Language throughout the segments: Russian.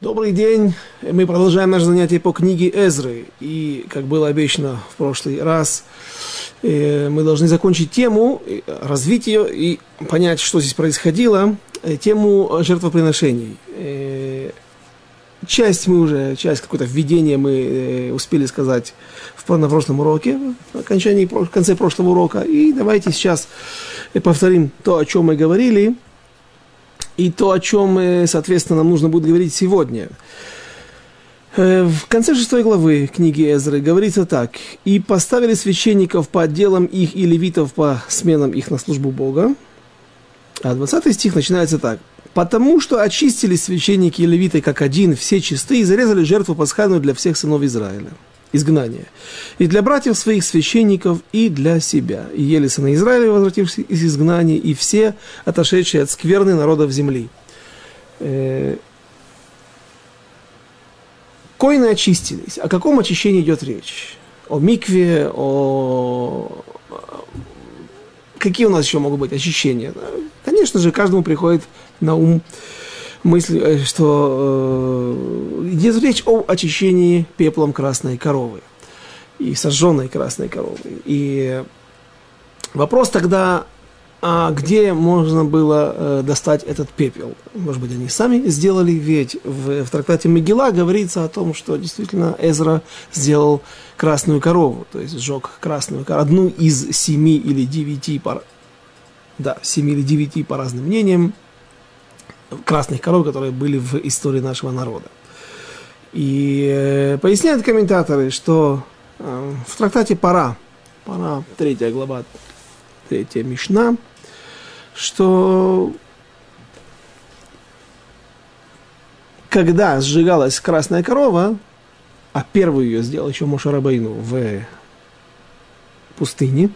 Добрый день. Мы продолжаем наше занятие по книге Эзры. И, как было обещано в прошлый раз, э, мы должны закончить тему, э, развить ее и понять, что здесь происходило, э, тему жертвоприношений. Часть мы уже, часть какое-то введение мы успели сказать в, на прошлом уроке, в, окончании, в конце прошлого урока. И давайте сейчас повторим то, о чем мы говорили – и то, о чем, соответственно, нам нужно будет говорить сегодня. Э, в конце шестой главы книги Эзры говорится так. «И поставили священников по отделам их и левитов по сменам их на службу Бога». А 20 стих начинается так. «Потому что очистили священники и левиты как один, все чистые, и зарезали жертву пасхальную для всех сынов Израиля» изгнания. И для братьев своих священников, и для себя. И ели сыны Израиля, возвратившись из изгнания, и все, отошедшие от скверны народов земли. Э, коины очистились. О каком очищении идет речь? О микве, о... Какие у нас еще могут быть очищения? Конечно же, каждому приходит на ум мысль, э, что э, идет речь о очищении пеплом красной коровы и сожженной красной коровы. И вопрос тогда, а где можно было э, достать этот пепел? Может быть, они сами сделали, ведь в, в трактате Мегила говорится о том, что действительно Эзра сделал красную корову, то есть сжег красную корову, одну из семи или девяти пар, да, семи или девяти по разным мнениям, красных коров, которые были в истории нашего народа. И э, поясняют комментаторы, что э, в трактате Пара, Пара, третья глава, третья Мишна, что когда сжигалась красная корова, а первую ее сделал еще Мошарабайну в пустыне,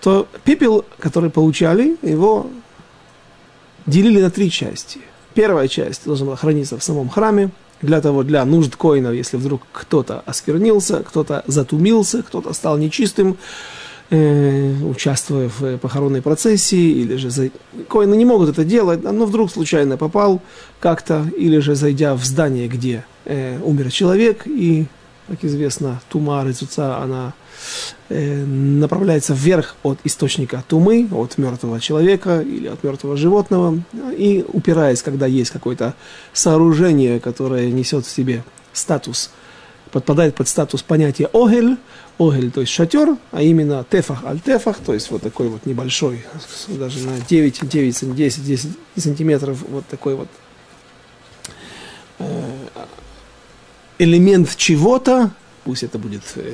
то пепел, который получали, его делили на три части. Первая часть должна была храниться в самом храме, для того, для нужд коинов, если вдруг кто-то осквернился, кто-то затумился, кто-то стал нечистым, э, участвуя в похоронной процессии, или же за... коины не могут это делать, но вдруг случайно попал как-то, или же зайдя в здание, где э, умер человек, и, как известно, тума, рыцуца, она Э, направляется вверх от источника тумы, от мертвого человека или от мертвого животного, и упираясь, когда есть какое-то сооружение, которое несет в себе статус, подпадает под статус понятия огель, огель, то есть шатер, а именно тефах аль-тефах, то есть вот такой вот небольшой, даже на 9, 9 10, 10 сантиметров, вот такой вот элемент чего-то, пусть это будет э,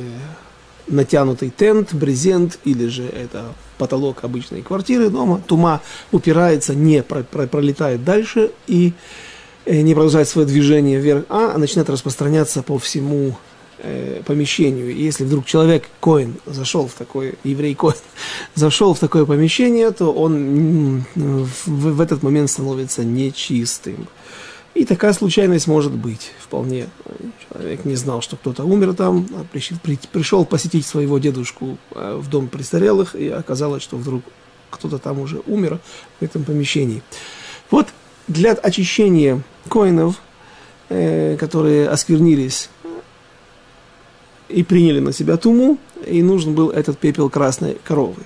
натянутый тент, брезент или же это потолок обычной квартиры дома, тума упирается, не про, про, пролетает дальше и э, не продолжает свое движение вверх, а начинает распространяться по всему э, помещению. И если вдруг человек, коин, зашел в такое, еврей коин, зашел в такое помещение, то он в, в этот момент становится нечистым. И такая случайность может быть вполне. Человек не знал, что кто-то умер там, а пришел посетить своего дедушку э, в дом престарелых, и оказалось, что вдруг кто-то там уже умер в этом помещении. Вот для очищения коинов, э, которые осквернились и приняли на себя туму, и нужен был этот пепел красной коровы.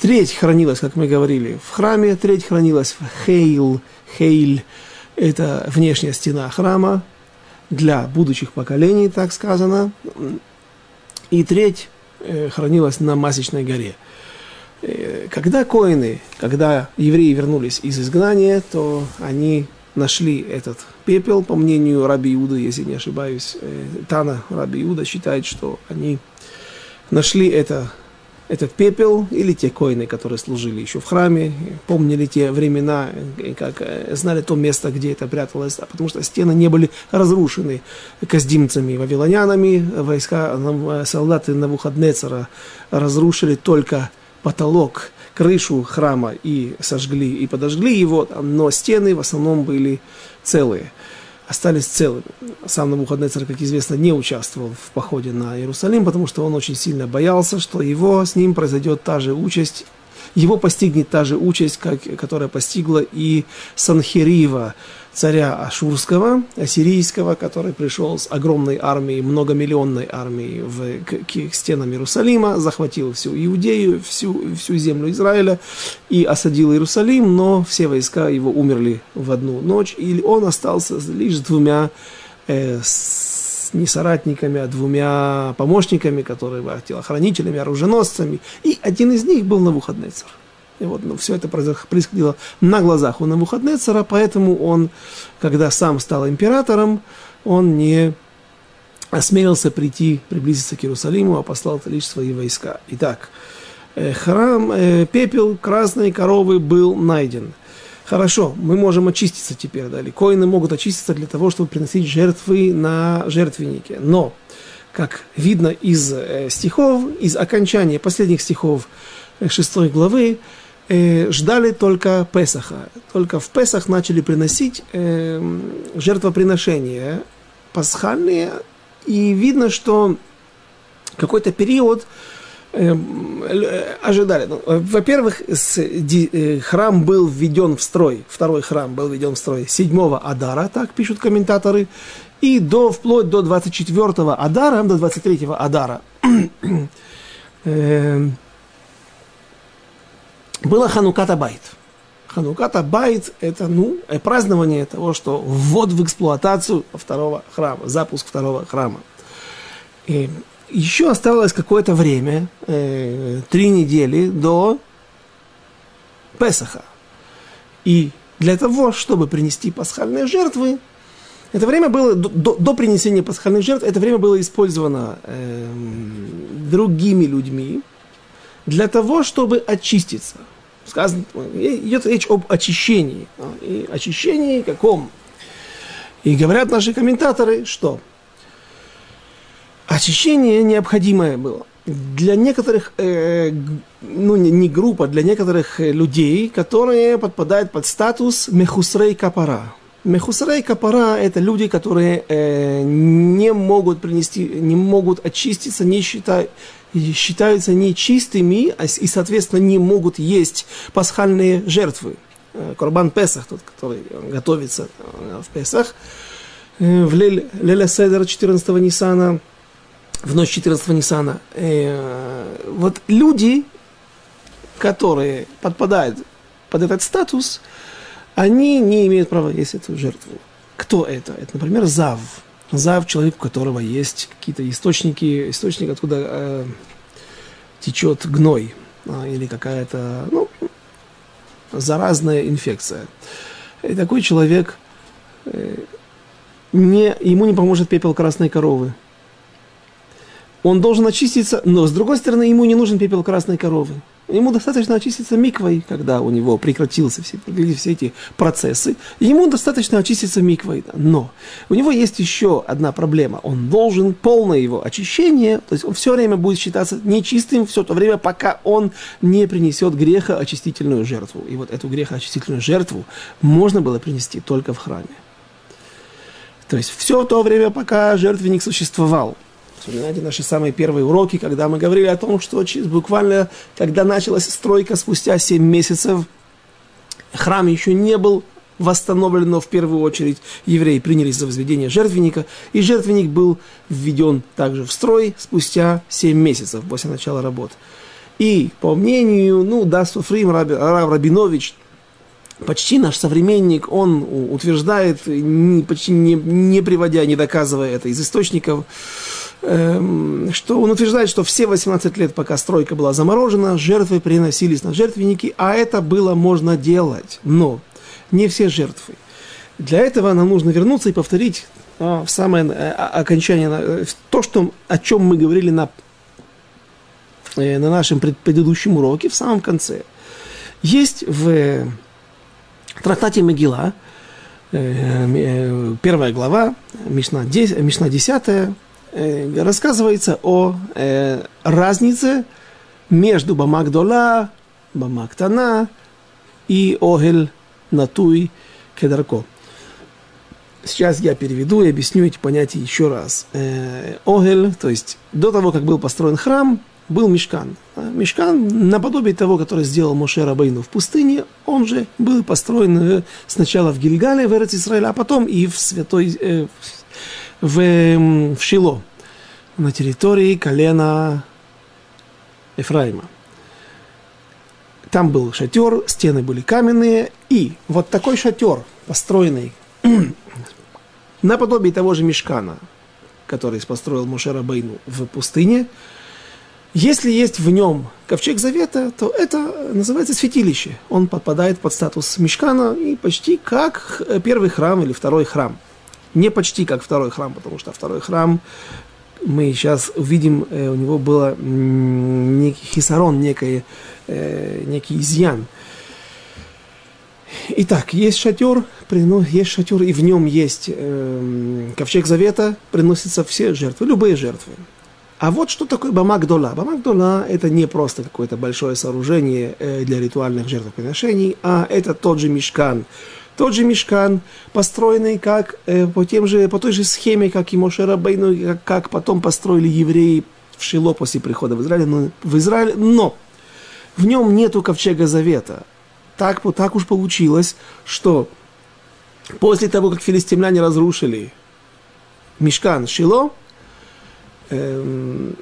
Треть хранилась, как мы говорили, в храме, треть хранилась в Хейл. Хейль – это внешняя стена храма для будущих поколений, так сказано. И треть э, хранилась на Масечной горе. Э, когда коины, когда евреи вернулись из изгнания, то они нашли этот пепел, по мнению Раби Иуда, если не ошибаюсь, э, Тана Раби Иуда считает, что они нашли это этот пепел или те коины, которые служили еще в храме, помнили те времена, как э, знали то место, где это пряталось, а потому что стены не были разрушены каздимцами, вавилонянами, войска, э, солдаты Навуходнецера разрушили только потолок, крышу храма и сожгли и подожгли его, но стены в основном были целые остались целыми. Сам Навуходнецер, как известно, не участвовал в походе на Иерусалим, потому что он очень сильно боялся, что его с ним произойдет та же участь, его постигнет та же участь, как, которая постигла и Санхирива, царя Ашурского, ассирийского, который пришел с огромной армией, многомиллионной армией в, к, к стенам Иерусалима, захватил всю Иудею, всю, всю землю Израиля и осадил Иерусалим, но все войска его умерли в одну ночь, и он остался лишь с двумя э, с, не соратниками, а двумя помощниками, которые были телохранителями, оруженосцами, и один из них был Навуходнецар. И вот ну, все это происходило на глазах у Навуходнецера, поэтому он, когда сам стал императором, он не осмелился прийти, приблизиться к Иерусалиму, а послал лишь свои войска. Итак, э, храм, э, пепел красной коровы был найден. Хорошо, мы можем очиститься теперь, да, коины могут очиститься для того, чтобы приносить жертвы на жертвеннике. Но, как видно из э, стихов, из окончания последних стихов шестой главы, э, ждали только Песаха. Только в Песах начали приносить э, жертвоприношения пасхальные, и видно, что какой-то период э, ожидали. Ну, во-первых, э, храм был введен в строй, второй храм был введен в строй 7 Адара, так пишут комментаторы, и до, вплоть до 24 Адара, до 23 Адара. было Хануката Байт. Хануката Байт – это ну, э, празднование того, что ввод в эксплуатацию второго храма, запуск второго храма. И еще оставалось какое-то время, э, три недели до Песаха. И для того, чтобы принести пасхальные жертвы, это время было, до, до принесения пасхальных жертв, это время было использовано э, другими людьми, для того, чтобы очиститься. Сказано, идет речь об очищении. И очищении каком? И говорят наши комментаторы, что очищение необходимое было для некоторых, э, ну не, не группа, для некоторых людей, которые подпадают под статус мехусрей капара. Мехусрей капара – это люди, которые э, не могут принести, не могут очиститься, не считая, считаются нечистыми а и, соответственно, не могут есть пасхальные жертвы. Э, Корбан Песах, тот, который готовится э, в Песах, э, в Леля Седер 14 Нисана, в ночь 14 Нисана. Вот люди, которые подпадают под этот статус, они не имеют права есть эту жертву. Кто это? Это, например, Зав – Зав человек, у которого есть какие-то источники, источник, откуда э, течет гной а, или какая-то ну, заразная инфекция. И такой человек, э, не, ему не поможет пепел красной коровы. Он должен очиститься, но с другой стороны ему не нужен пепел красной коровы. Ему достаточно очиститься миквой, когда у него прекратился все, все эти процессы. Ему достаточно очиститься миквой. Но у него есть еще одна проблема. Он должен полное его очищение, то есть он все время будет считаться нечистым все то время, пока он не принесет греха очистительную жертву. И вот эту грехоочистительную жертву можно было принести только в храме. То есть все то время, пока жертвенник существовал – Вспоминайте наши самые первые уроки, когда мы говорили о том, что буквально, когда началась стройка спустя 7 месяцев, храм еще не был восстановлен, но в первую очередь евреи принялись за возведение жертвенника, и жертвенник был введен также в строй спустя 7 месяцев после начала работ. И по мнению, ну, да, Суфрим Раб, Рабинович, почти наш современник, он утверждает, почти не, не приводя, не доказывая это из источников, что он утверждает, что все 18 лет, пока стройка была заморожена, жертвы приносились на жертвенники, а это было можно делать. Но не все жертвы. Для этого нам нужно вернуться и повторить а, в самое а, окончание, а, то, что, о чем мы говорили на, э, на нашем предыдущем уроке, в самом конце. Есть в трактате Могила, э, э, первая глава, Мишна 10, Мишна 10 Э, рассказывается о э, разнице между Бамагдола, Бамактана и Огель Натуй Кедарко. Сейчас я переведу и объясню эти понятия еще раз. Э, Огель, то есть до того, как был построен храм, был мешкан. А мешкан, наподобие того, который сделал Моше Рабейну в пустыне, он же был построен э, сначала в Гильгале, в Эрец Израиля, а потом и в святой, э, в, эм, в Шило, на территории колена Ефраима. Там был шатер, стены были каменные, и вот такой шатер, построенный наподобие того же мешкана, который построил Мушера Бейну в пустыне, если есть в нем ковчег завета, то это называется святилище. Он подпадает под статус мешкана и почти как первый храм или второй храм. Не почти как второй храм, потому что второй храм мы сейчас увидим, э, у него было некий хисарон, некий, э, некий изъян. Итак, есть шатер, есть шатер, и в нем есть э, ковчег завета, приносятся все жертвы, любые жертвы. А вот что такое Бамагдола. Бамагдола – это не просто какое-то большое сооружение для ритуальных жертвоприношений, а это тот же мешкан. Тот же мешкан, построенный как, э, по, тем же, по той же схеме, как и Мошера Бейну, как, как потом построили евреи в Шило после прихода в Израиль, но, в Израиль, но в нем нету ковчега завета. Так, так уж получилось, что после того, как филистимляне разрушили Мешкан Шило, эм,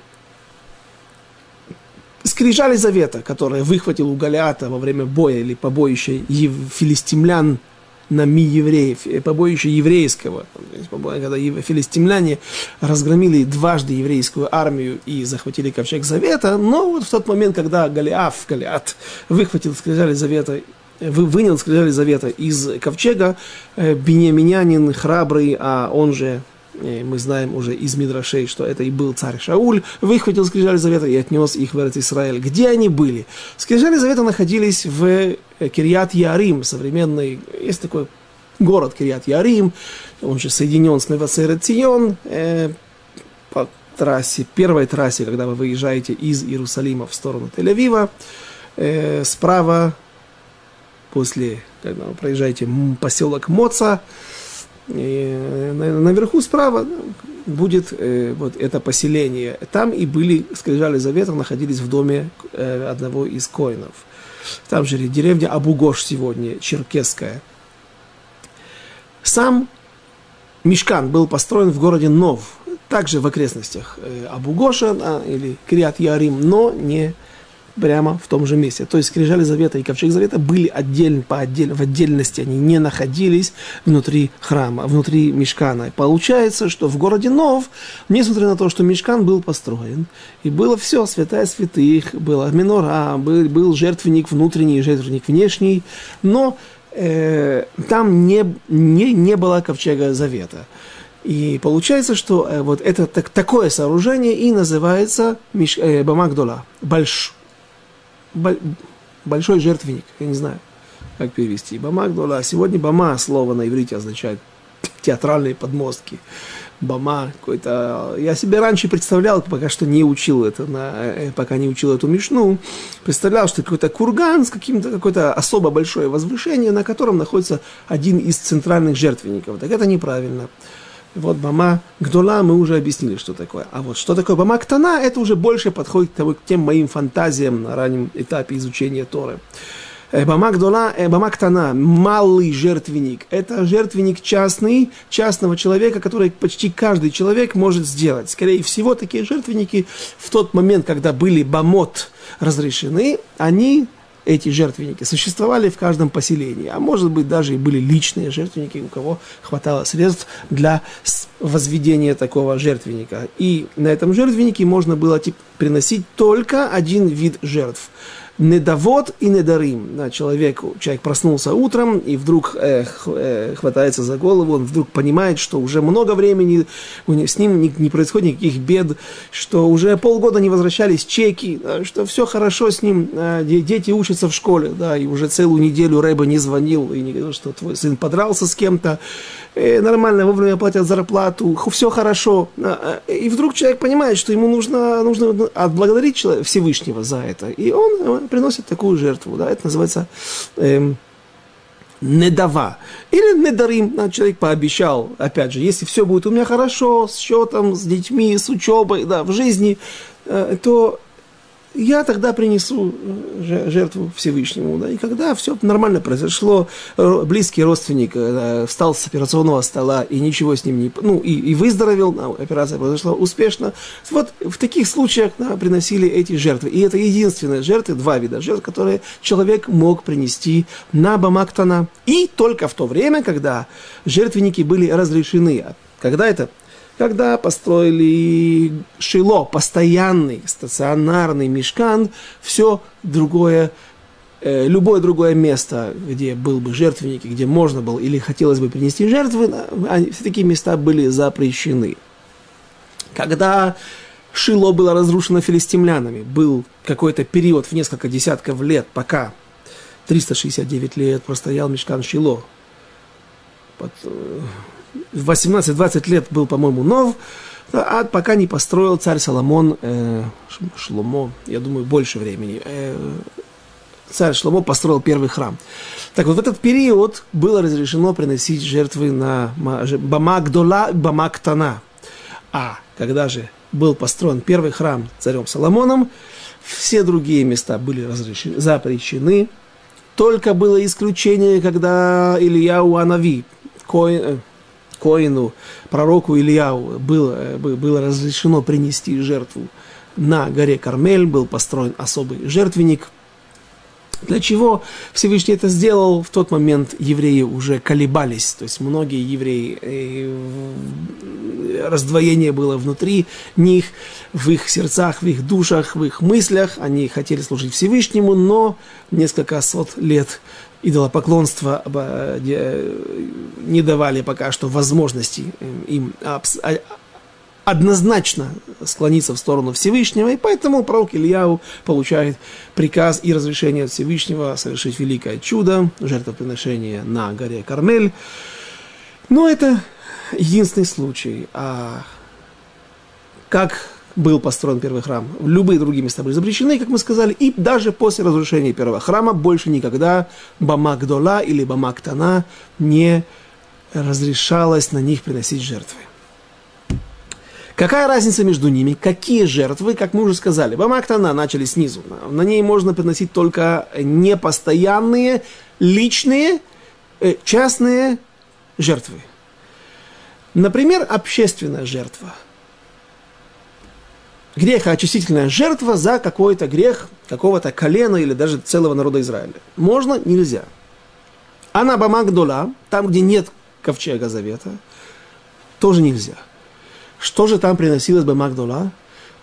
скрижали завета, которые выхватил у Галиата во время боя или побоища филистимлян на ми евреев, э, побоище еврейского, когда филистимляне разгромили дважды еврейскую армию и захватили ковчег завета, но вот в тот момент, когда Голиаф, Голиат, выхватил скрижали завета вынял скрижали завета из ковчега, э, Бениаминянин храбрый, а он же мы знаем уже из Мидрашей, что это и был царь Шауль, выхватил скрижали завета и отнес их в Эрет Израиль. Где они были? Скрижали завета находились в э, Кирьят Ярим, современный, есть такой город Кирьят Ярим, он же соединен с Невасерет Цион, э, по трассе, первой трассе, когда вы выезжаете из Иерусалима в сторону Тель-Авива, э, справа, после, когда вы проезжаете поселок Моца, и наверху справа будет э, вот это поселение. Там и были, скрижали завета, находились в доме э, одного из коинов. Там же деревня Абугош сегодня, черкесская. Сам Мешкан был построен в городе Нов, также в окрестностях э, Абугоша а, или Криат Ярим, но не прямо в том же месте. То есть скрижали завета и ковчег завета были отдельно, по отдель, в отдельности, они не находились внутри храма, внутри мешкана. получается, что в городе Нов, несмотря на то, что мешкан был построен, и было все, святая святых, была минора, был, был жертвенник внутренний, жертвенник внешний, но э, там не, не, не было ковчега завета. И получается, что э, вот это так, такое сооружение и называется Миш, э, Бамагдола, больш, большой жертвенник, я не знаю, как перевести. Бама Гдола. Сегодня бама слово на иврите означает театральные подмостки. Бама какой-то... Я себе раньше представлял, пока что не учил это, на, э, пока не учил эту мишну, представлял, что какой-то курган с каким-то какое-то особо большое возвышение, на котором находится один из центральных жертвенников. Так это неправильно. Вот Бама Гдола мы уже объяснили, что такое. А вот что такое Бама Ктана, это уже больше подходит к тем моим фантазиям на раннем этапе изучения Торы. Э, Бама Гдола, э, Бама Ктана, малый жертвенник. Это жертвенник частный, частного человека, который почти каждый человек может сделать. Скорее всего, такие жертвенники в тот момент, когда были бамот разрешены, они эти жертвенники существовали в каждом поселении, а может быть даже и были личные жертвенники, у кого хватало средств для возведения такого жертвенника. И на этом жертвеннике можно было приносить только один вид жертв – недовод и недарим. Да, человек, человек проснулся утром и вдруг э, э, хватается за голову, он вдруг понимает, что уже много времени с ним не, не происходит никаких бед, что уже полгода не возвращались чеки, да, что все хорошо с ним, э, дети учатся в школе, да, и уже целую неделю Рэба не звонил и не говорил, что твой сын подрался с кем-то, э, нормально вовремя платят зарплату, все хорошо. Э, и вдруг человек понимает, что ему нужно, нужно отблагодарить Всевышнего за это. И он э, приносит такую жертву. Да? Это называется эм, недава. Или недарим. Человек пообещал, опять же, если все будет у меня хорошо, с счетом, с детьми, с учебой, да, в жизни, то я тогда принесу э, жертву Всевышнему. Да? И когда все нормально произошло, близкий родственник э, встал с операционного стола и ничего с ним не... Ну, и, и выздоровел, операция произошла успешно. Вот в таких случаях да, приносили эти жертвы. И это единственные жертвы, два вида жертв, которые человек мог принести на Бамактана. И только в то время, когда жертвенники были разрешены. Когда это когда построили Шило, постоянный, стационарный мешкан, все другое, э, любое другое место, где был бы жертвенник, где можно было или хотелось бы принести жертвы, все такие места были запрещены. Когда Шило было разрушено филистимлянами, был какой-то период в несколько десятков лет, пока 369 лет простоял мешкан Шило. Э, 18-20 лет был, по-моему, нов, а пока не построил царь Соломон, э, Шломо, я думаю, больше времени, э, царь Шломо построил первый храм. Так вот, в этот период было разрешено приносить жертвы на Бамагдола, Бамактана. А когда же был построен первый храм царем Соломоном, все другие места были разрешены, запрещены. Только было исключение, когда Илья Уанави, Коин, Коину, пророку Ильяу было, было разрешено принести жертву на горе Кармель, был построен особый жертвенник. Для чего Всевышний это сделал? В тот момент евреи уже колебались, то есть многие евреи, э, раздвоение было внутри них, в их сердцах, в их душах, в их мыслях, они хотели служить Всевышнему, но несколько сот лет идолопоклонства не давали пока что возможности им а, однозначно склониться в сторону Всевышнего, и поэтому пророк Ильяу получает приказ и разрешение от Всевышнего совершить великое чудо, жертвоприношение на горе Кармель. Но это единственный случай. А как был построен первый храм. Любые другие места были запрещены, как мы сказали, и даже после разрушения первого храма больше никогда Бамагдола или Бамактана не разрешалось на них приносить жертвы. Какая разница между ними? Какие жертвы, как мы уже сказали, Бамактана начали снизу. На ней можно приносить только непостоянные, личные, э, частные жертвы. Например, общественная жертва – грехоочистительная жертва за какой-то грех какого-то колена или даже целого народа Израиля. Можно? Нельзя. А на Бамагдола, там, где нет ковчега завета, тоже нельзя. Что же там приносилось Бамагдола?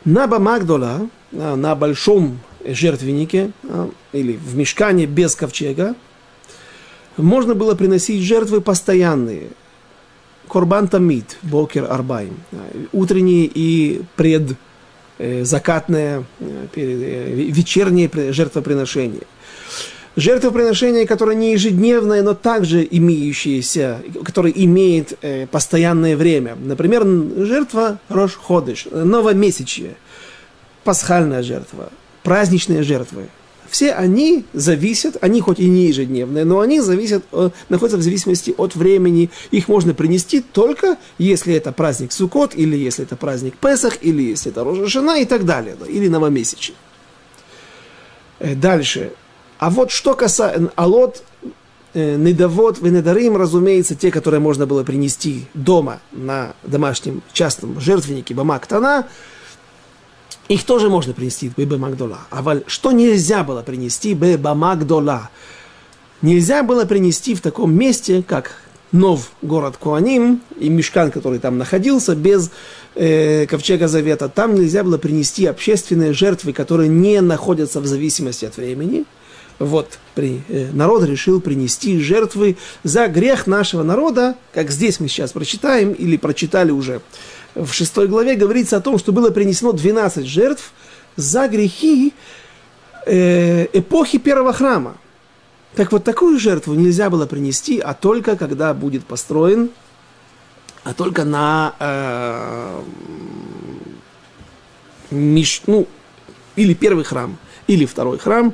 На Бамагдола, на большом жертвеннике а, или в мешкане без ковчега, можно было приносить жертвы постоянные. Корбан Тамид, Бокер Арбайм, утренние и пред закатное, э, э, вечернее жертвоприношение. Жертвоприношение, которое не ежедневное, но также имеющееся, которое имеет постоянное время. Например, жертва Рош Ходыш, новомесячье, пасхальная жертва, праздничные жертвы – все они зависят, они хоть и не ежедневные, но они зависят, э, находятся в зависимости от времени. Их можно принести только, если это праздник Сукот, или если это праздник Песах, или если это Рожешина и так далее, или новомесячный. Э, дальше. А вот что касается Алот, э, недовод, венедарим, разумеется, те, которые можно было принести дома на домашнем частном жертвеннике Бамактана, их тоже можно принести Беба Магдола. А что нельзя было принести Беба Магдола? Нельзя было принести в таком месте, как Нов, город Куаним, и мешкан, который там находился, без э, ковчега завета. Там нельзя было принести общественные жертвы, которые не находятся в зависимости от времени. Вот при, э, народ решил принести жертвы за грех нашего народа, как здесь мы сейчас прочитаем или прочитали уже в шестой главе говорится о том, что было принесено 12 жертв за грехи э, эпохи первого храма. Так вот, такую жертву нельзя было принести, а только когда будет построен, а только на э, миш, ну, или первый храм, или второй храм,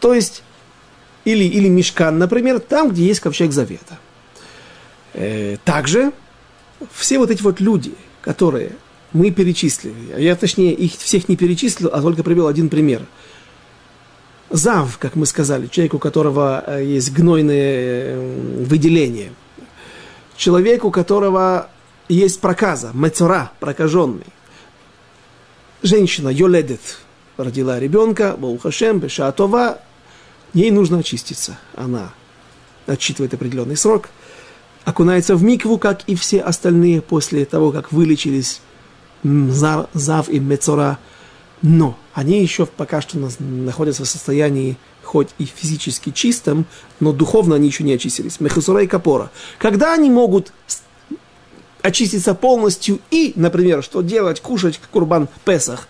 то есть, или, или мешкан, например, там, где есть ковчег завета. Э, также все вот эти вот люди – которые мы перечислили. Я, точнее, их всех не перечислил, а только привел один пример. Зав, как мы сказали, человек, у которого э, есть гнойное э, выделение. Человек, у которого есть проказа, мецора, прокаженный. Женщина, йоледет, родила ребенка, Баухашем, Бешатова, ей нужно очиститься. Она отчитывает определенный срок, окунается в микву, как и все остальные, после того, как вылечились Зав и Мецора. Но они еще пока что находятся в состоянии хоть и физически чистым, но духовно они еще не очистились. Мехасура и Капора. Когда они могут очиститься полностью и, например, что делать, кушать курбан Песах,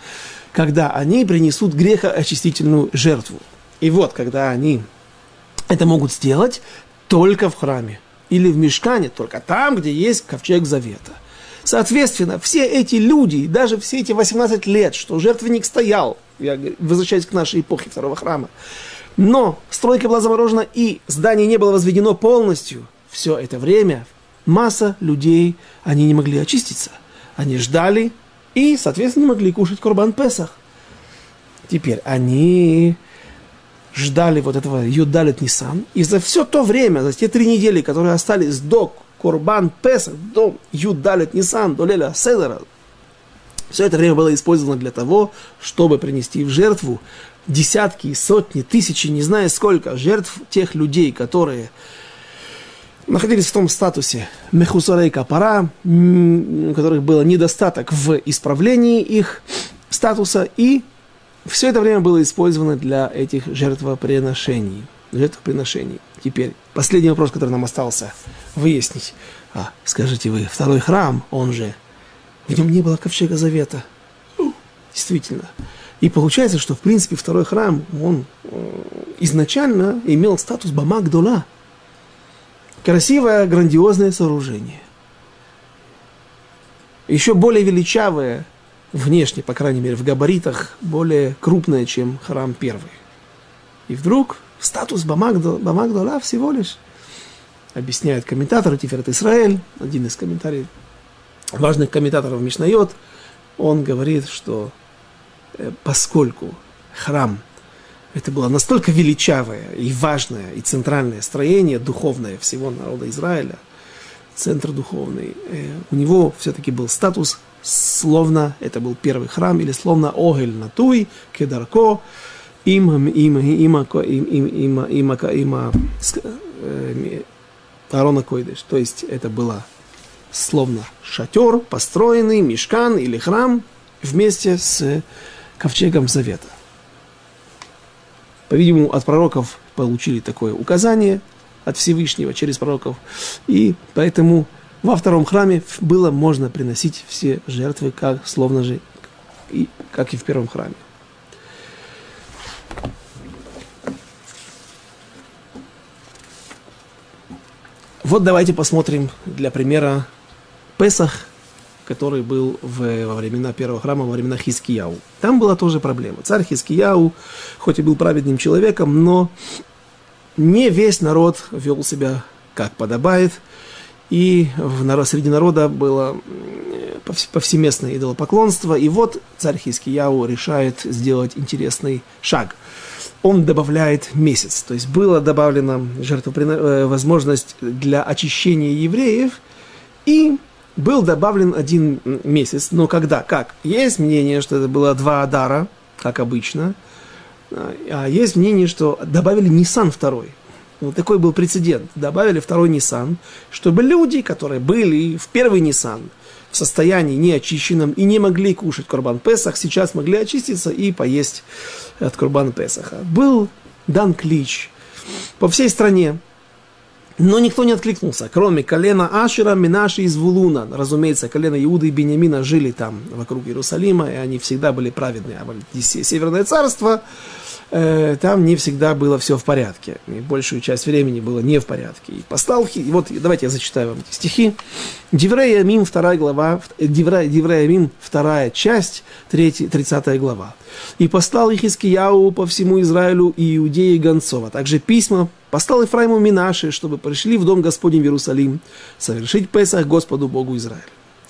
когда они принесут грехоочистительную жертву. И вот, когда они это могут сделать только в храме или в мешкане, только там, где есть ковчег завета. Соответственно, все эти люди, даже все эти 18 лет, что жертвенник стоял, я возвращаюсь к нашей эпохе второго храма, но стройка была заморожена и здание не было возведено полностью, все это время масса людей, они не могли очиститься. Они ждали и, соответственно, не могли кушать Курбан Песах. Теперь они ждали вот этого Юдалит Нисан, и за все то время, за те три недели, которые остались до Курбан Песах, до Юдалит Нисан, до Леля Седера, все это время было использовано для того, чтобы принести в жертву десятки, сотни, тысячи, не знаю сколько, жертв тех людей, которые находились в том статусе мехусарей капара, у которых было недостаток в исправлении их статуса, и все это время было использовано для этих жертвоприношений. Жертвоприношений. Теперь, последний вопрос, который нам остался выяснить. А, скажите вы, второй храм, он же, в нем не было ковчега завета. Действительно. И получается, что, в принципе, второй храм, он э, изначально имел статус Бамагдола, красивое, грандиозное сооружение. Еще более величавое, внешне, по крайней мере, в габаритах, более крупное, чем храм первый. И вдруг статус Бамагдола всего лишь, объясняет комментатор Тиферет Исраэль, один из комментариев, важных комментаторов Мишнайот, он говорит, что э, поскольку храм – это было настолько величавое и важное и центральное строение духовное всего народа Израиля, центр духовный. Э, у него все-таки был статус, словно это был первый храм, или словно Огель Натуй, Кедарко, им, им, им, им, им, им, им, Арона Койдыш. То есть это было словно шатер, построенный, мешкан или храм вместе с ковчегом Завета. По-видимому, от пророков получили такое указание от Всевышнего через пророков. И поэтому во втором храме было можно приносить все жертвы, как словно же, и, как и в первом храме. Вот давайте посмотрим для примера Песах который был в, во времена первого храма, во времена Хискияу. Там была тоже проблема. Царь Хискияу, хоть и был праведным человеком, но не весь народ вел себя как подобает, и в среди народа было повсеместное идолопоклонство, и вот царь Хискияу решает сделать интересный шаг. Он добавляет месяц, то есть была добавлена жертвоприн... Э, возможность для очищения евреев, и был добавлен один месяц, но когда, как? Есть мнение, что это было два Адара, как обычно, а есть мнение, что добавили Nissan второй. Вот такой был прецедент. Добавили второй Nissan, чтобы люди, которые были в первый Nissan, в состоянии неочищенном и не могли кушать Курбан Песах, сейчас могли очиститься и поесть от Курбан Песаха. Был дан клич по всей стране, но никто не откликнулся, кроме колена Ашера, Минаши из Вулуна. Разумеется, колено Иуды и Бениамина жили там, вокруг Иерусалима, и они всегда были праведные. А Северное царство, э, там не всегда было все в порядке. И большую часть времени было не в порядке. И постал, и вот давайте я зачитаю вам эти стихи. Деврея Мим, вторая глава, Деврея, Деврея Мим, вторая часть, 3, 30 глава. «И послал их Искияу по всему Израилю и Иудеи гонцов, а также письма послал Ефраиму Минаши, чтобы пришли в дом Господень в Иерусалим, совершить Песах Господу Богу Израиля.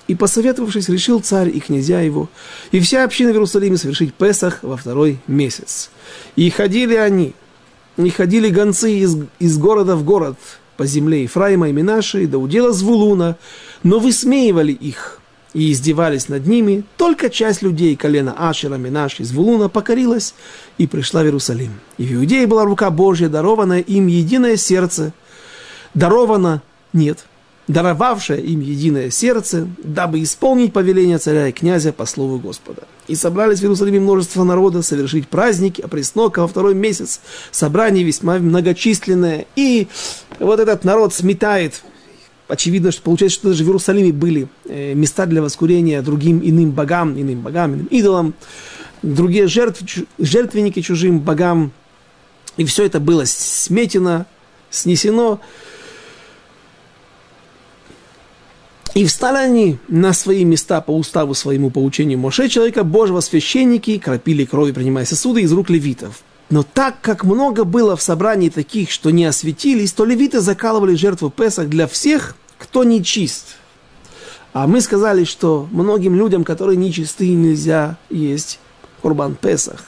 И, посоветовавшись, решил царь и князья его, и вся община в Иерусалиме совершить Песах во второй месяц. И ходили они, и ходили гонцы из, из города в город по земле Ефраима и Минаши, до удела Звулуна, но высмеивали их и издевались над ними. Только часть людей колена Ашера, Минаши, Звулуна покорилась и пришла в Иерусалим. И в Иудее была рука Божья, дарованная им единое сердце. Даровано, нет, даровавшее им единое сердце, дабы исполнить повеление царя и князя по слову Господа. И собрались в Иерусалиме множество народа совершить праздники опреснока во второй месяц. Собрание весьма многочисленное. И вот этот народ сметает очевидно, что получается, что даже в Иерусалиме были э, места для воскурения другим иным богам, иным богам, иным идолам, другие жертв, жертвенники чужим богам. И все это было сметено, снесено. И встали они на свои места по уставу своему, по учению Моше, человека Божьего, священники, кропили крови, принимая сосуды из рук левитов. Но так как много было в собрании таких, что не осветились, то левиты закалывали жертву Песах для всех, кто не чист. А мы сказали, что многим людям, которые нечисты, нельзя есть Курбан Песах.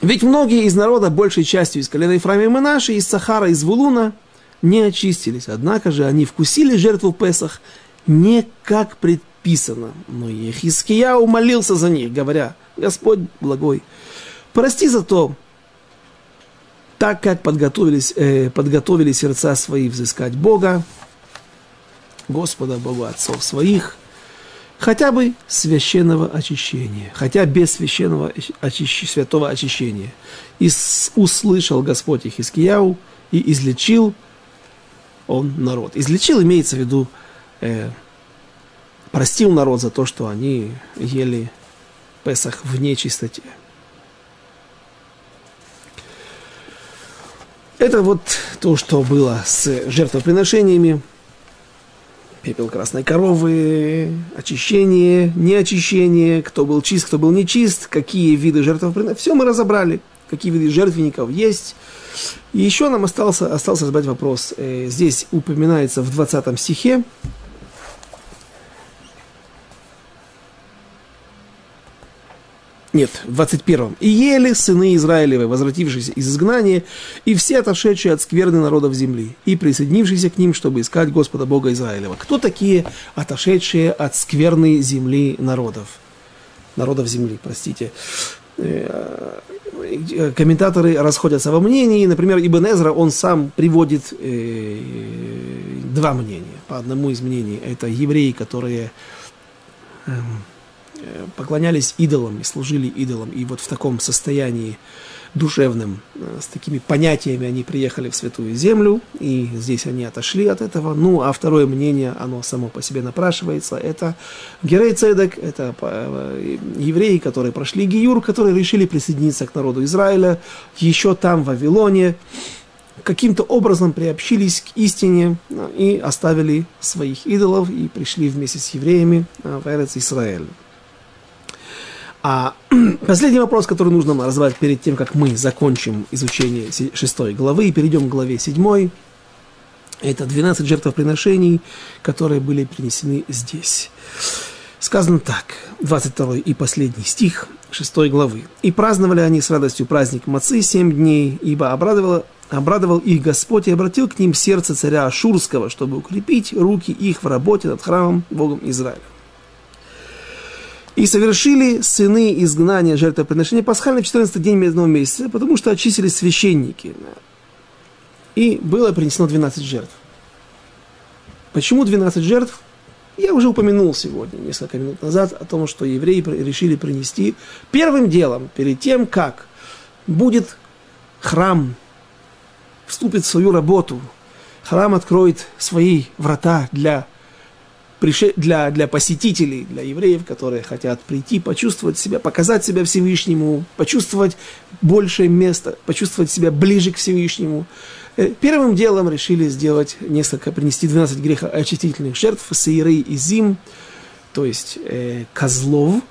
Ведь многие из народа, большей частью из колена Ефраима и Манаши, из Сахара, из Вулуна – не очистились. Однако же они вкусили жертву Песах не как предписано. Но Ехиския умолился за них, говоря, Господь благой, прости за то, так как подготовились, э, подготовили сердца свои взыскать Бога, Господа Бога отцов своих, хотя бы священного очищения, хотя без священного очищ... святого очищения. И услышал Господь их Искияу и излечил он народ. Излечил имеется в виду, э, простил народ за то, что они ели Песах в нечистоте. Это вот то, что было с жертвоприношениями. Пепел красной коровы, очищение, неочищение, кто был чист, кто был нечист, какие виды жертвоприношений. Все мы разобрали, какие виды жертвенников есть, и еще нам остался, остался задать вопрос. Э, здесь упоминается в 20 стихе, Нет, в 21-м. «И ели сыны Израилевы, возвратившиеся из изгнания, и все отошедшие от скверны народов земли, и присоединившиеся к ним, чтобы искать Господа Бога Израилева». Кто такие отошедшие от скверны земли народов? Народов земли, простите. Э, комментаторы расходятся во мнении. Например, Ибн Эзра, он сам приводит э, два мнения. По одному из мнений это евреи, которые эм, э, поклонялись идолам и служили идолам. И вот в таком состоянии душевным, э, с такими понятиями они приехали в Святую Землю, и здесь они отошли от этого. Ну, а второе мнение, оно само по себе напрашивается, это Герей Цедек, это э, евреи, которые прошли Гиюр, которые решили присоединиться к народу Израиля, еще там, в Вавилоне, каким-то образом приобщились к истине э, и оставили своих идолов и пришли вместе с евреями в Эрец Израиль. А последний вопрос, который нужно развивать перед тем, как мы закончим изучение шестой главы и перейдем к главе седьмой, это 12 жертвоприношений, которые были принесены здесь. Сказано так, 22 и последний стих 6 главы. «И праздновали они с радостью праздник Мацы семь дней, ибо обрадовало, обрадовал их Господь и обратил к ним сердце царя Ашурского, чтобы укрепить руки их в работе над храмом Богом Израиля. И совершили сыны изгнания жертвоприношения пасхальный 14 день медного месяца, потому что очистились священники. И было принесено 12 жертв. Почему 12 жертв? Я уже упомянул сегодня, несколько минут назад, о том, что евреи решили принести первым делом, перед тем, как будет храм, вступит в свою работу, храм откроет свои врата для для, для посетителей, для евреев, которые хотят прийти, почувствовать себя, показать себя Всевышнему, почувствовать большее место, почувствовать себя ближе к Всевышнему. Э, первым делом решили сделать несколько, принести 12 грехоочистительных жертв, саиры и зим, то есть э, козлов,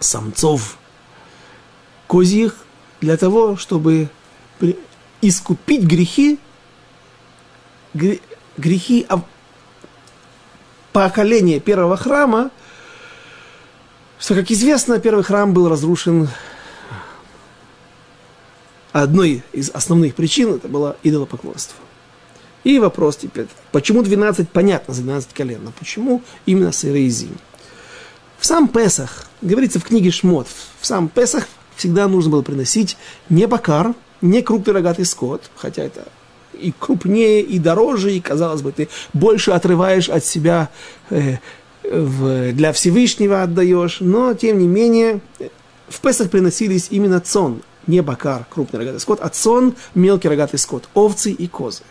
самцов, козьих, для того, чтобы искупить грехи грехи поколения первого храма, что, как известно, первый храм был разрушен одной из основных причин, это было идолопоклонство. И вопрос теперь, почему 12, понятно, за 12 колен, но почему именно Сыроизим? В сам Песах, говорится в книге Шмот, в сам Песах всегда нужно было приносить не бакар, не крупный рогатый скот, хотя это и крупнее, и дороже, и, казалось бы, ты больше отрываешь от себя, э, в, для Всевышнего отдаешь, но, тем не менее, в Песах приносились именно цон, не бакар, крупный рогатый скот, а цон, мелкий рогатый скот, овцы и козы.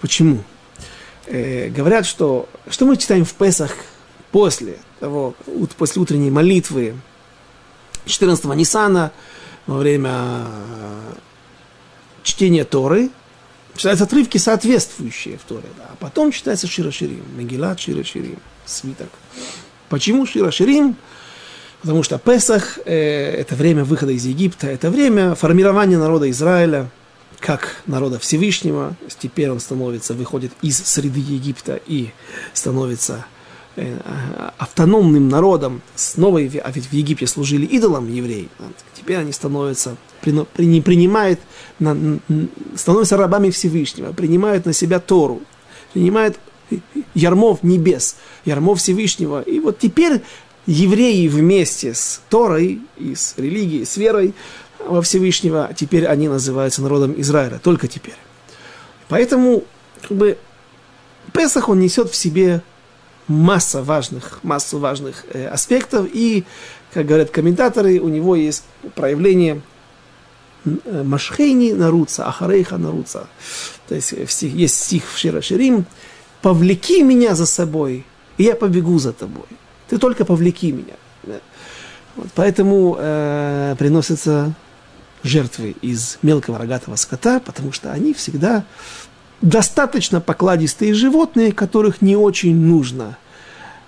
Почему? Э, говорят, что, что мы читаем в Песах после того, после утренней молитвы 14-го Ниссана, во время чтения Торы, читаются отрывки, соответствующие в Торе. Да. А потом читается Широширим, Мегилат Широширим, свиток. Почему Широширим? Потому что Песах э, – это время выхода из Египта, это время формирования народа Израиля как народа Всевышнего. Теперь он становится, выходит из среды Египта и становится Э, автономным народом, снова, а ведь в Египте служили идолам евреи, теперь они становятся, не принимают, становятся рабами Всевышнего, принимают на себя Тору, принимают ярмов небес, ярмов Всевышнего. И вот теперь евреи вместе с Торой и с религией, с верой во Всевышнего, теперь они называются народом Израиля, только теперь. Поэтому как бы, Песах он несет в себе масса важных, массу важных э, аспектов, и, как говорят комментаторы, у него есть проявление э, Машхейни наруца, Ахарейха наруца. То есть э, есть стих в Шира Ширим, «Повлеки меня за собой, и я побегу за тобой. Ты только повлеки меня». Вот, поэтому э, приносятся жертвы из мелкого рогатого скота, потому что они всегда достаточно покладистые животные, которых не очень нужно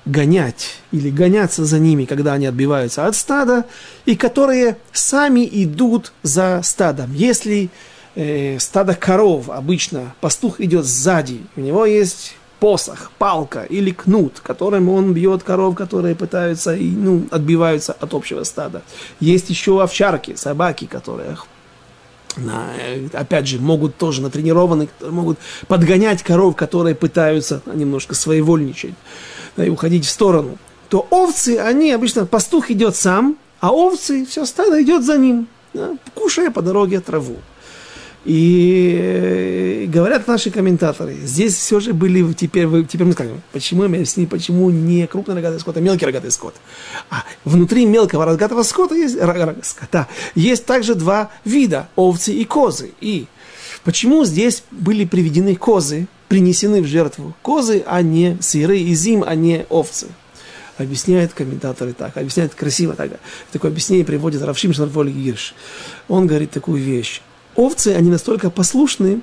гонять или гоняться за ними, когда они отбиваются от стада, и которые сами идут за стадом. Если э, стадо коров обычно пастух идет сзади, у него есть посох, палка или кнут, которым он бьет коров, которые пытаются и ну, отбиваются от общего стада. Есть еще овчарки, собаки, которые на, опять же, могут тоже натренированы, могут подгонять коров, которые пытаются немножко своевольничать и уходить в сторону, то овцы, они обычно, пастух идет сам, а овцы, все стадо идет за ним, да, кушая по дороге траву. И э, говорят наши комментаторы, здесь все же были, теперь, вы, теперь мы скажем, почему, объясни, почему не крупный рогатый скот, а мелкий рогатый скот. А внутри мелкого рогатого скота есть, скота, есть также два вида, овцы и козы. И почему здесь были приведены козы, принесены в жертву козы, а не сыры и зим, а не овцы? Объясняют комментаторы так, объясняют красиво так. Такое объяснение приводит Равшим Шнарфоль Гирш. Он говорит такую вещь овцы, они настолько послушны,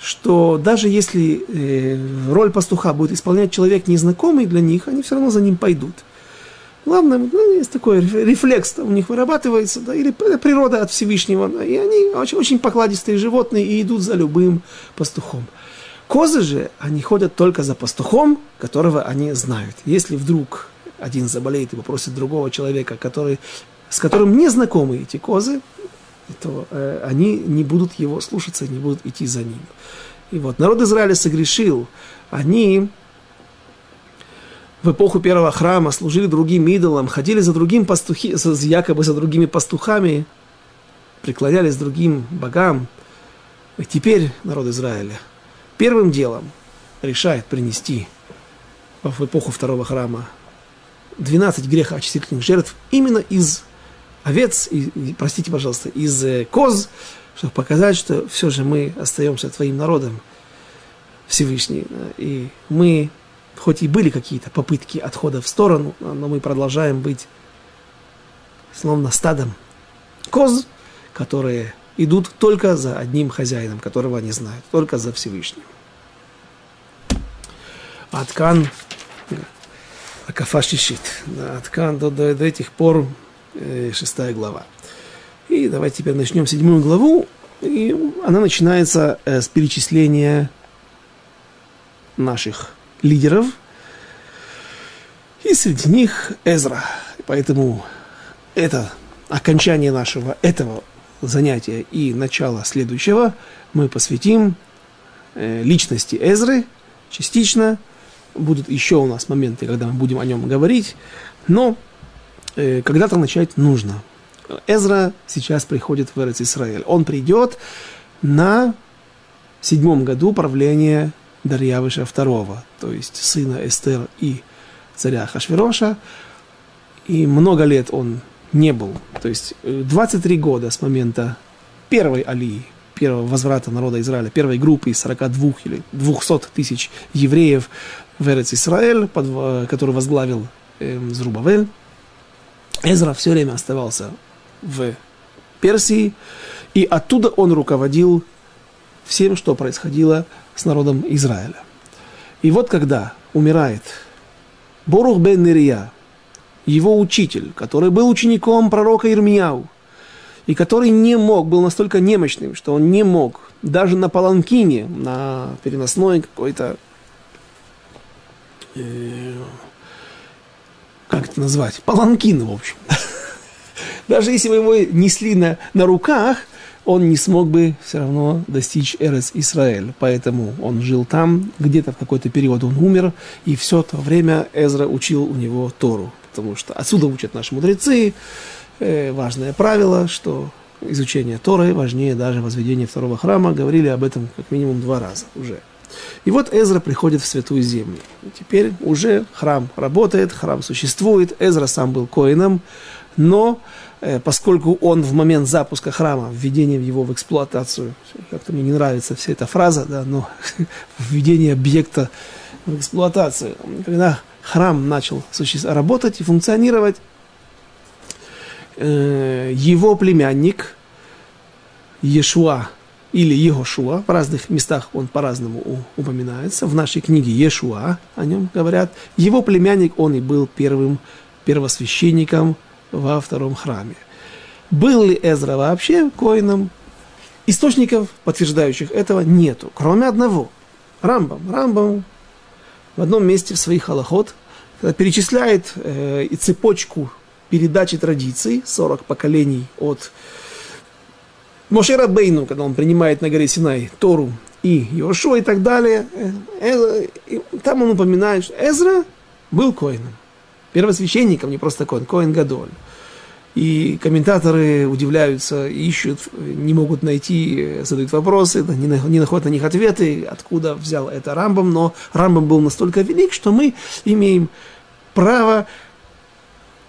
что даже если э, роль пастуха будет исполнять человек незнакомый для них, они все равно за ним пойдут. Главное, ну, есть такой рефлекс у них вырабатывается, да, или природа от Всевышнего, да, и они очень, очень покладистые животные и идут за любым пастухом. Козы же, они ходят только за пастухом, которого они знают. Если вдруг один заболеет и попросит другого человека, который, с которым не знакомы эти козы, то э, они не будут его слушаться, не будут идти за ним. И вот народ Израиля согрешил. Они в эпоху первого храма служили другим идолам, ходили за другим пастухи, якобы за другими пастухами, преклонялись другим богам. И теперь народ Израиля первым делом решает принести в эпоху второго храма 12 грехоочистительных жертв именно из овец, и, простите, пожалуйста, из э, коз, чтобы показать, что все же мы остаемся твоим народом, Всевышний. И мы, хоть и были какие-то попытки отхода в сторону, но мы продолжаем быть словно стадом коз, которые идут только за одним хозяином, которого они знают, только за Всевышним. Аткан, Акафа Шишит. Аткан до, до, до этих пор Э, шестая глава. И давайте теперь начнем седьмую главу. И она начинается э, с перечисления наших лидеров, и среди них Эзра. Поэтому это окончание нашего этого занятия и начало следующего мы посвятим э, личности Эзры частично. Будут еще у нас моменты, когда мы будем о нем говорить, но э, когда-то начать нужно. Эзра сейчас приходит в Эрец Исраэль. Он придет на седьмом году правления Дарьявыша II, то есть сына Эстер и царя Хашвироша. И много лет он не был. То есть 23 э, года с момента первой алии, первого возврата народа Израиля, первой группы из 42 или 200 тысяч евреев в Эрец Исраэль, э, который возглавил э, Зрубавель. Эзра все время оставался в Персии, и оттуда он руководил всем, что происходило с народом Израиля. И вот когда умирает Борух бен Нирия, его учитель, который был учеником пророка Ирмияу, и который не мог, был настолько немощным, что он не мог даже на паланкине, на переносной какой-то, э, как это назвать, паланкин, в общем. Даже если бы его несли на, на руках, он не смог бы все равно достичь Эрес Израиль. Поэтому он жил там, где-то в какой-то период он умер, и все то время Эзра учил у него Тору. Потому что отсюда учат наши мудрецы. Э, важное правило, что изучение Торы важнее даже возведения второго храма. Говорили об этом как минимум два раза уже. И вот Эзра приходит в Святую Землю. Теперь уже храм работает, храм существует. Эзра сам был коином, но Э, поскольку он в момент запуска храма, введения его в эксплуатацию, как-то мне не нравится вся эта фраза, да, но введение объекта в эксплуатацию, когда храм начал работать и функционировать, э, его племянник Ешуа или Егошуа, в разных местах он по-разному упоминается, в нашей книге Ешуа о нем говорят, его племянник, он и был первым первосвященником во втором храме. Был ли Эзра вообще коином? Источников, подтверждающих этого, нету, кроме одного. Рамбам. Рамбам в одном месте в своих аллахот перечисляет э, и цепочку передачи традиций, 40 поколений от Мошера Бейну, когда он принимает на горе Синай Тору и Йошуа и так далее. Э, э, там он упоминает, что Эзра был коином первосвященником, не просто Коин, Коин Гадоль. И комментаторы удивляются, ищут, не могут найти, задают вопросы, не, не находят на них ответы, откуда взял это Рамбам, но Рамбам был настолько велик, что мы имеем право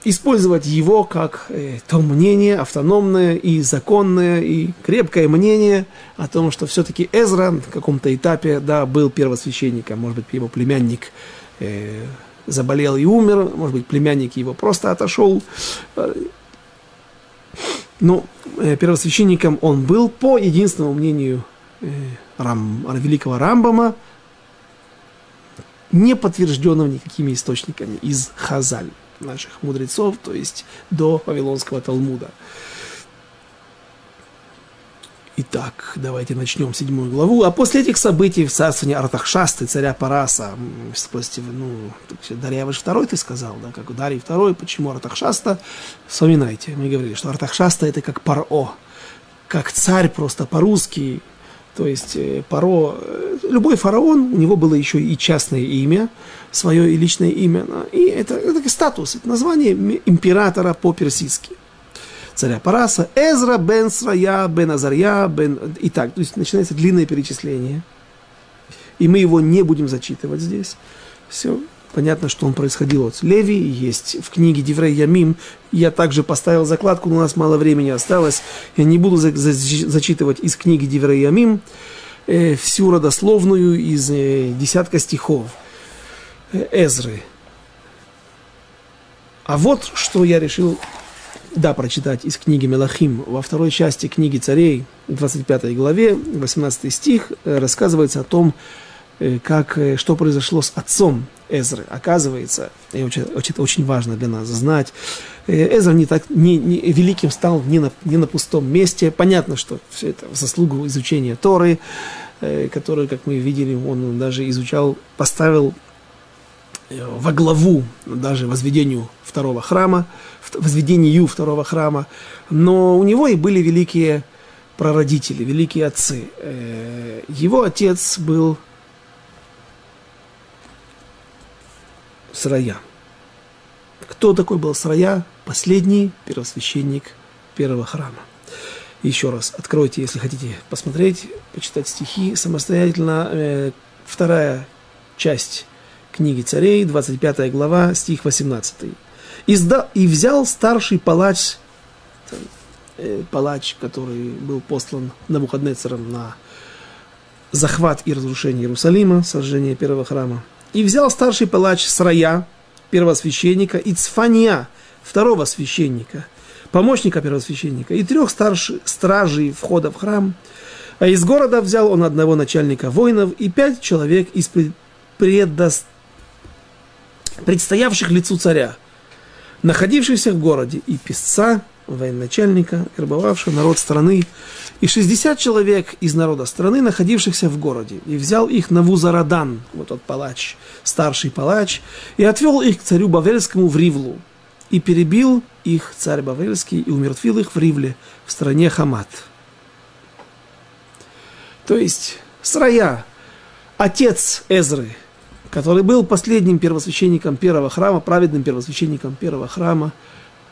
использовать его как э, то мнение автономное и законное и крепкое мнение о том, что все-таки Эзра в каком-то этапе да, был первосвященником, может быть, его племянник э, заболел и умер, может быть, племянник его просто отошел. Но э, первосвященником он был по единственному мнению э, Рам, великого Рамбама, не подтвержденным никакими источниками из Хазаль, наших мудрецов, то есть до Вавилонского Талмуда. Итак, давайте начнем седьмую главу. А после этих событий в царствовании Артахшасты, царя Параса, спросите, ну, Дарьявыш второй ты сказал, да, как Дарий второй, почему Артахшаста? Вспоминайте, мы говорили, что Артахшаста это как Паро, как царь просто по-русски, то есть э, Паро, э, любой фараон, у него было еще и частное имя, свое и личное имя, и это, это статус, это название императора по-персидски царя Параса, Эзра бен Срая, бен Азарья, бен... И так, то есть начинается длинное перечисление. И мы его не будем зачитывать здесь. Все, понятно, что он происходил от Леви, есть в книге Диврей Ямим. Я также поставил закладку, но у нас мало времени осталось. Я не буду за, за, зачитывать из книги Диврей Ямим э, всю родословную из э, десятка стихов э, Эзры. А вот что я решил да, прочитать из книги Мелахим. Во второй части книги царей, 25 главе, 18 стих, э, рассказывается о том, э, как, э, что произошло с отцом Эзры. Оказывается, и очень, очень, очень важно для нас знать, Эзра не так, не, не, великим стал не на, не на пустом месте. Понятно, что все это в заслугу изучения Торы. который, как мы видели, он даже изучал, поставил во главу даже возведению второго храма, возведению второго храма. Но у него и были великие прародители, великие отцы. Э, его отец был Срая. Кто такой был Срая? Последний первосвященник первого храма. Еще раз, откройте, если хотите посмотреть, почитать стихи самостоятельно. Э, вторая часть книги царей, 25 глава, стих 18. «Изда... «И взял старший палач, э, палач, который был послан Навуходнецером на захват и разрушение Иерусалима, сожжение первого храма, и взял старший палач Срая, первосвященника, и Цфания, второго священника, помощника первосвященника, и трех старших стражей входа в храм. А из города взял он одного начальника воинов и пять человек из предос... предстоявших лицу царя, находившихся в городе, и писца, военачальника, вербовавшего народ страны, и 60 человек из народа страны, находившихся в городе, и взял их на Вузарадан, вот тот палач, старший палач, и отвел их к царю Бавельскому в Ривлу, и перебил их царь Бавельский, и умертвил их в Ривле, в стране Хамат. То есть, Срая, отец Эзры, который был последним первосвященником первого храма, праведным первосвященником первого храма,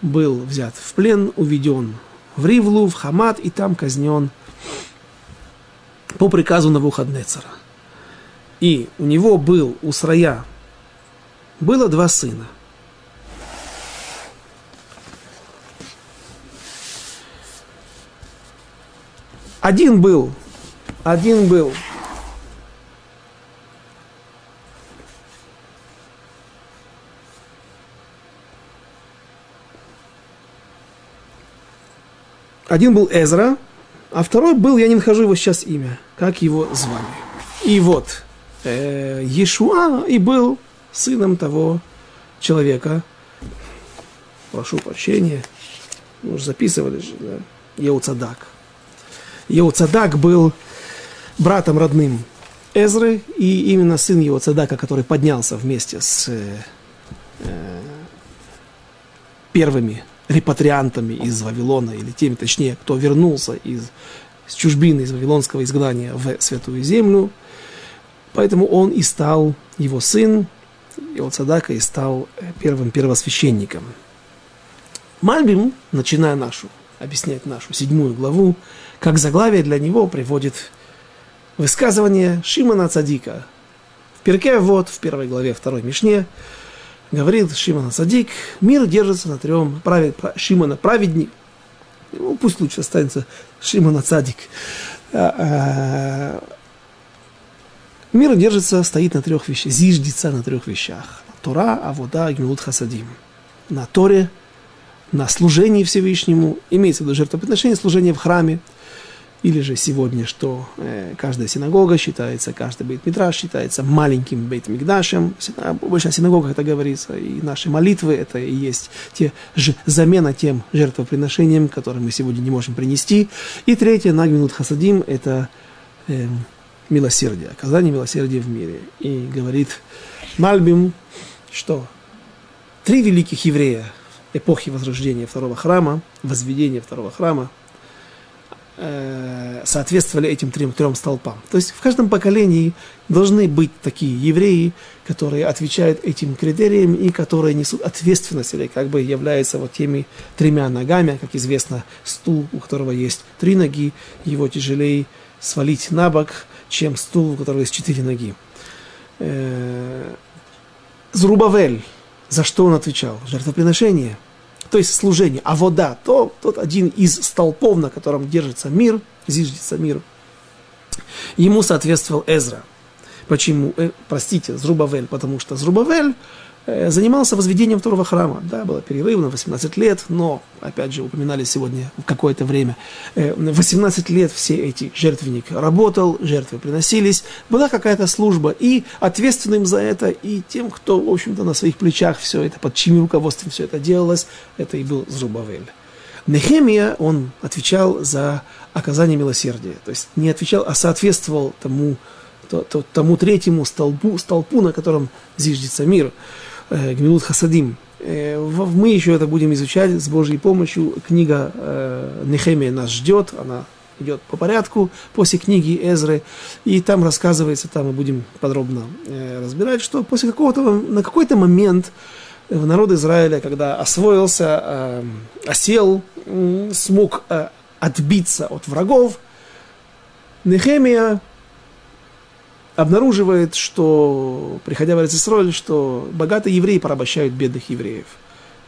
был взят в плен, уведен в Ривлу, в Хамат, и там казнен по приказу Навуходнецера. И у него был, у Срая, было два сына. Один был, один был Один был Эзра, а второй был, я не нахожу его сейчас имя, как его звали. И вот, э, Иешуа и был сыном того человека, прошу прощения, мы уже записывали же, да, Еуцадак. Еуцадак был братом родным Эзры, и именно сын Еуцадака, который поднялся вместе с э, э первыми репатриантами из Вавилона, или теми, точнее, кто вернулся из, из чужбины, из вавилонского изгнания в Святую Землю. Поэтому он и стал, его сын, его цадака, и стал первым первосвященником. Мальбим, начиная нашу, объяснять нашу седьмую главу, как заглавие для него приводит высказывание Шимона Цадика. В Перке вот, в первой главе второй Мишне, говорил Шимона Садик, мир держится на трем, правед, Шимона праведник, ну, пусть лучше останется Шимона Садик. А, а, мир держится, стоит на трех вещах, зиждется на трех вещах. Тора, Авода, Гмилут Хасадим. На Торе, на служении Всевышнему, имеется в виду жертвоприношение, служение в храме – или же сегодня, что э, каждая синагога считается, каждый бейт-митраж считается маленьким бейт-мигдашем. Больше о синагогах это говорится. И наши молитвы, это и есть те же, замена тем жертвоприношениям, которые мы сегодня не можем принести. И третье, нагминут хасадим, это э, милосердие, оказание милосердия в мире. И говорит Мальбим, что три великих еврея эпохи возрождения второго храма, возведения второго храма – Э, соответствовали этим трем, трем столпам. То есть в каждом поколении должны быть такие евреи, которые отвечают этим критериям и которые несут ответственность или как бы являются вот теми тремя ногами, как известно, стул, у которого есть три ноги, его тяжелее свалить на бок, чем стул, у которого есть четыре ноги. Э, Зрубавель, за что он отвечал? Жертвоприношение – то есть служение, а вода, то тот один из столпов, на котором держится мир, зиждется мир, ему соответствовал Эзра. Почему? Э, простите, Зрубавель, потому что Зрубавель занимался возведением второго храма. Да, было перерыв на 18 лет, но, опять же, упоминали сегодня в какое-то время, 18 э, лет все эти жертвенник работал, жертвы приносились, была какая-то служба, и ответственным за это, и тем, кто, в общем-то, на своих плечах все это, под чьим руководством все это делалось, это и был Зрубавель. Нехемия, он отвечал за оказание милосердия. То есть не отвечал, а соответствовал тому, то, то, тому третьему столбу, столпу, на котором зиждется мир. Э, Гмилут Хасадим. Э, мы еще это будем изучать с Божьей помощью. Книга э, Нехемия нас ждет, она идет по порядку после книги Эзры, и там рассказывается, там мы будем подробно разбирать, что после какого-то, на какой-то момент народ Израиля, когда освоился, осел, смог отбиться от врагов, Нехемия обнаруживает, что, приходя в Израиль, что богатые евреи порабощают бедных евреев.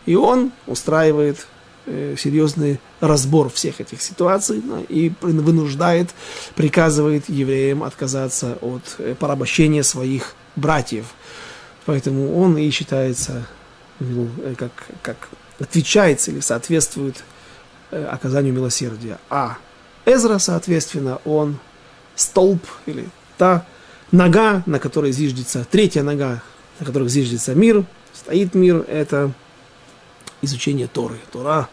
И он устраивает э, серьезный разбор всех этих ситуаций да, и вынуждает, приказывает евреям отказаться от э, порабощения своих братьев. Поэтому он и считается, ну, э, как, как отвечается или соответствует э, оказанию милосердия. А Эзра, соответственно, он столб или та нога, на которой зиждется, третья нога, на которой зиждется мир, стоит мир, это изучение Торы. Тора,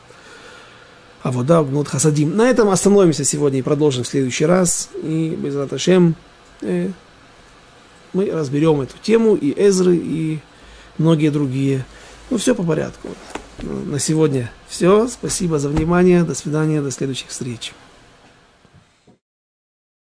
а вода гнут хасадим. На этом остановимся сегодня и продолжим в следующий раз. И без Раташем э, мы разберем эту тему и Эзры, и многие другие. Ну, все по порядку. На сегодня все. Спасибо за внимание. До свидания. До следующих встреч.